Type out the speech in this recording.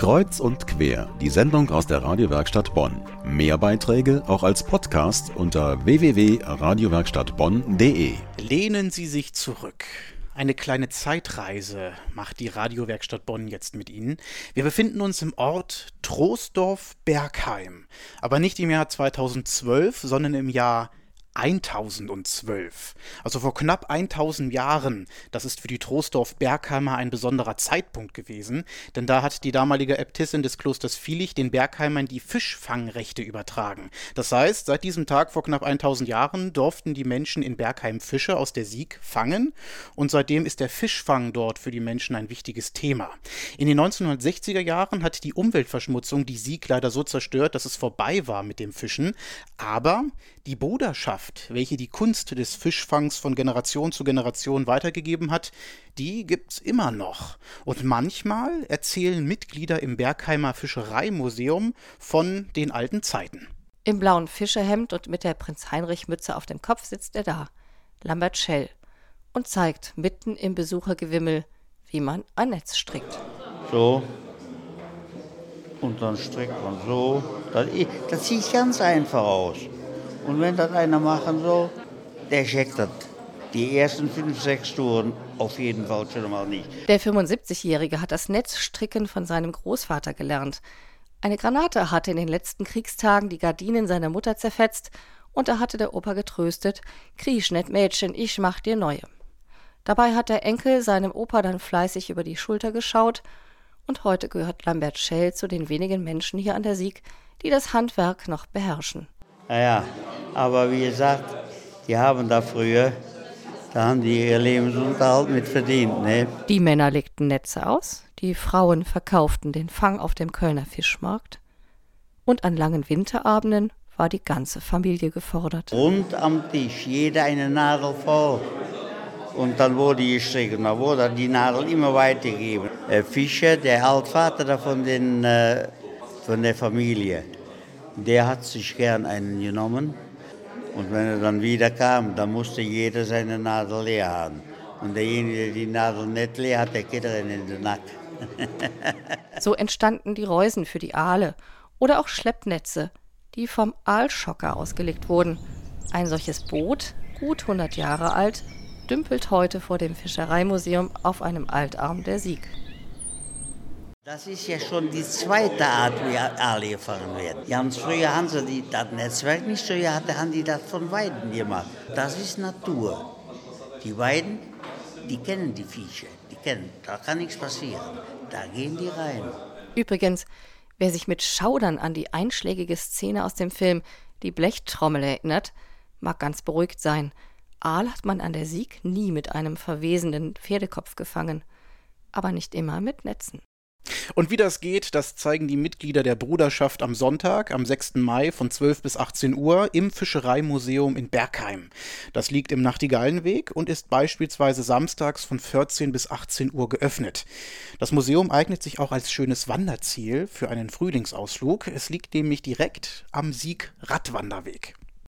Kreuz und quer, die Sendung aus der Radiowerkstatt Bonn. Mehr Beiträge auch als Podcast unter www.radiowerkstattbonn.de. Lehnen Sie sich zurück. Eine kleine Zeitreise macht die Radiowerkstatt Bonn jetzt mit Ihnen. Wir befinden uns im Ort Troisdorf-Bergheim. Aber nicht im Jahr 2012, sondern im Jahr 1012. Also vor knapp 1000 Jahren. Das ist für die Troisdorf-Bergheimer ein besonderer Zeitpunkt gewesen, denn da hat die damalige Äbtissin des Klosters Vilich den Bergheimern die Fischfangrechte übertragen. Das heißt, seit diesem Tag vor knapp 1000 Jahren durften die Menschen in Bergheim Fische aus der Sieg fangen und seitdem ist der Fischfang dort für die Menschen ein wichtiges Thema. In den 1960er Jahren hat die Umweltverschmutzung die Sieg leider so zerstört, dass es vorbei war mit dem Fischen, aber die Bruderschaft, welche die Kunst des Fischfangs von Generation zu Generation weitergegeben hat, die gibt's immer noch. Und manchmal erzählen Mitglieder im Bergheimer Fischereimuseum von den alten Zeiten. Im blauen Fischerhemd und mit der Prinz Heinrich Mütze auf dem Kopf sitzt er da, Lambert Schell, und zeigt mitten im Besuchergewimmel, wie man ein Netz strickt. So. Und dann strickt man so. Das, das sieht ganz einfach aus. Und wenn das einer machen soll, der checkt das. Die ersten fünf, sechs Touren auf jeden Fall schon mal nicht. Der 75-Jährige hat das Netzstricken von seinem Großvater gelernt. Eine Granate hatte in den letzten Kriegstagen die Gardinen seiner Mutter zerfetzt und da hatte der Opa getröstet: Kriech nicht, Mädchen, ich mach dir neue. Dabei hat der Enkel seinem Opa dann fleißig über die Schulter geschaut und heute gehört Lambert Schell zu den wenigen Menschen hier an der Sieg, die das Handwerk noch beherrschen. Naja, aber wie gesagt, die haben da früher, da haben die ihr Lebensunterhalt mit verdient. Ne? Die Männer legten Netze aus, die Frauen verkauften den Fang auf dem Kölner Fischmarkt und an langen Winterabenden war die ganze Familie gefordert. Rund am Tisch, jeder eine Nadel voll. Und dann wurde gestrickt und dann wurde die Nadel immer weitergegeben. Fischer, der Altvater von, den, äh, von der Familie, der hat sich gern einen genommen. Und wenn er dann wieder kam, dann musste jeder seine Nadel leer haben. Und derjenige, der die Nadel nicht leer hat, der geht in den Nacken. so entstanden die Reusen für die Aale oder auch Schleppnetze, die vom Aalschocker ausgelegt wurden. Ein solches Boot, gut 100 Jahre alt, dümpelt heute vor dem Fischereimuseum auf einem Altarm der Sieg. Das ist ja schon die zweite Art, wie Aale gefangen werden. Ganz früher haben sie die, das Netzwerk nicht so gehabt, haben die das von Weiden gemacht. Das ist Natur. Die Weiden, die kennen die Viecher, die kennen, da kann nichts passieren. Da gehen die rein. Übrigens, wer sich mit Schaudern an die einschlägige Szene aus dem Film Die Blechtrommel erinnert, mag ganz beruhigt sein. Aal hat man an der Sieg nie mit einem verwesenden Pferdekopf gefangen, aber nicht immer mit Netzen. Und wie das geht, das zeigen die Mitglieder der Bruderschaft am Sonntag, am 6. Mai von 12 bis 18 Uhr im Fischereimuseum in Bergheim. Das liegt im Nachtigallenweg und ist beispielsweise samstags von 14 bis 18 Uhr geöffnet. Das Museum eignet sich auch als schönes Wanderziel für einen Frühlingsausflug. Es liegt nämlich direkt am Sieg-Radwanderweg.